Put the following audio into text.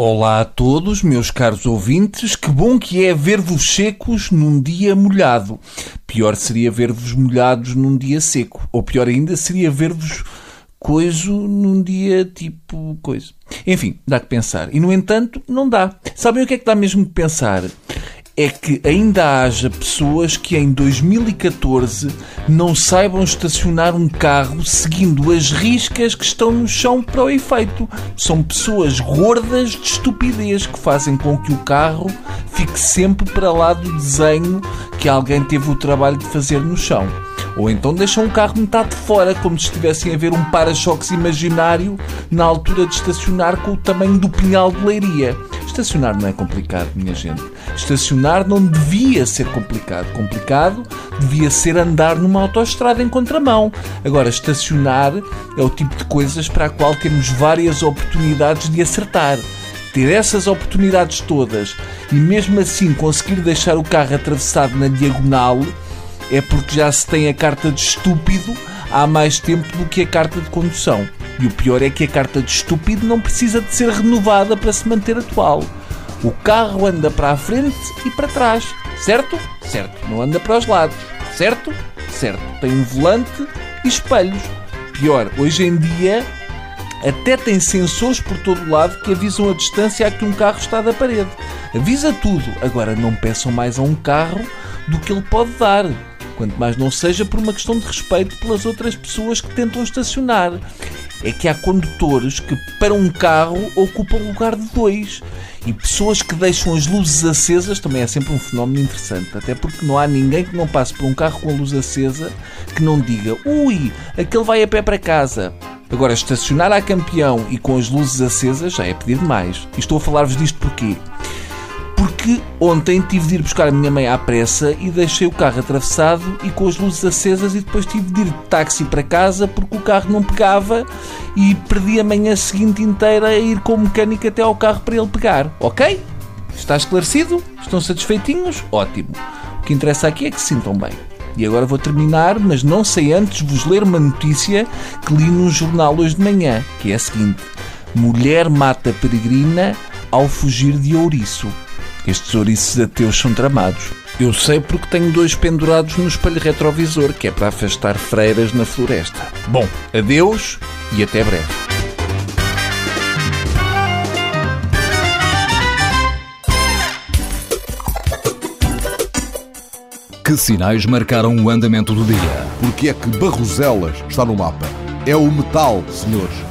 Olá a todos, meus caros ouvintes. Que bom que é ver-vos secos num dia molhado. Pior seria ver-vos molhados num dia seco. Ou pior ainda seria ver-vos coiso num dia tipo coisa. Enfim, dá que pensar. E no entanto, não dá. Sabem o que é que dá mesmo que pensar? É que ainda haja pessoas que em 2014 não saibam estacionar um carro seguindo as riscas que estão no chão para o efeito. São pessoas gordas de estupidez que fazem com que o carro fique sempre para lá do desenho que alguém teve o trabalho de fazer no chão. Ou então deixam o carro metade de fora, como se estivessem a ver um para-choques imaginário na altura de estacionar com o tamanho do pinhal de leiria. Estacionar não é complicado, minha gente. Estacionar não devia ser complicado. Complicado devia ser andar numa autoestrada em contramão. Agora, estacionar é o tipo de coisas para a qual temos várias oportunidades de acertar. Ter essas oportunidades todas e mesmo assim conseguir deixar o carro atravessado na diagonal é porque já se tem a carta de estúpido há mais tempo do que a carta de condução. E o pior é que a carta de estúpido não precisa de ser renovada para se manter atual. O carro anda para a frente e para trás, certo? Certo. Não anda para os lados, certo? Certo. Tem um volante e espelhos. Pior, hoje em dia até tem sensores por todo lado que avisam a distância a que um carro está da parede. Avisa tudo. Agora não peçam mais a um carro do que ele pode dar quanto mais não seja por uma questão de respeito pelas outras pessoas que tentam estacionar. É que há condutores que, para um carro, ocupam o lugar de dois. E pessoas que deixam as luzes acesas também é sempre um fenómeno interessante. Até porque não há ninguém que não passe por um carro com a luz acesa que não diga ui, aquele vai a pé para casa. Agora, estacionar a campeão e com as luzes acesas já é pedir demais. E estou a falar-vos disto porquê? Porque ontem tive de ir buscar a minha mãe à pressa e deixei o carro atravessado e com as luzes acesas e depois tive de ir de táxi para casa porque o carro não pegava e perdi a manhã seguinte inteira a ir com o mecânico até ao carro para ele pegar. Ok? Está esclarecido? Estão satisfeitinhos? Ótimo. O que interessa aqui é que se sintam bem. E agora vou terminar, mas não sei antes vos ler uma notícia que li num jornal hoje de manhã, que é a seguinte: Mulher mata peregrina ao fugir de ouriço. Estes ouriços ateus são tramados. Eu sei porque tenho dois pendurados no espelho retrovisor, que é para afastar freiras na floresta. Bom, adeus e até breve. Que sinais marcaram o andamento do dia? Porque é que Barroselas está no mapa? É o metal, senhores.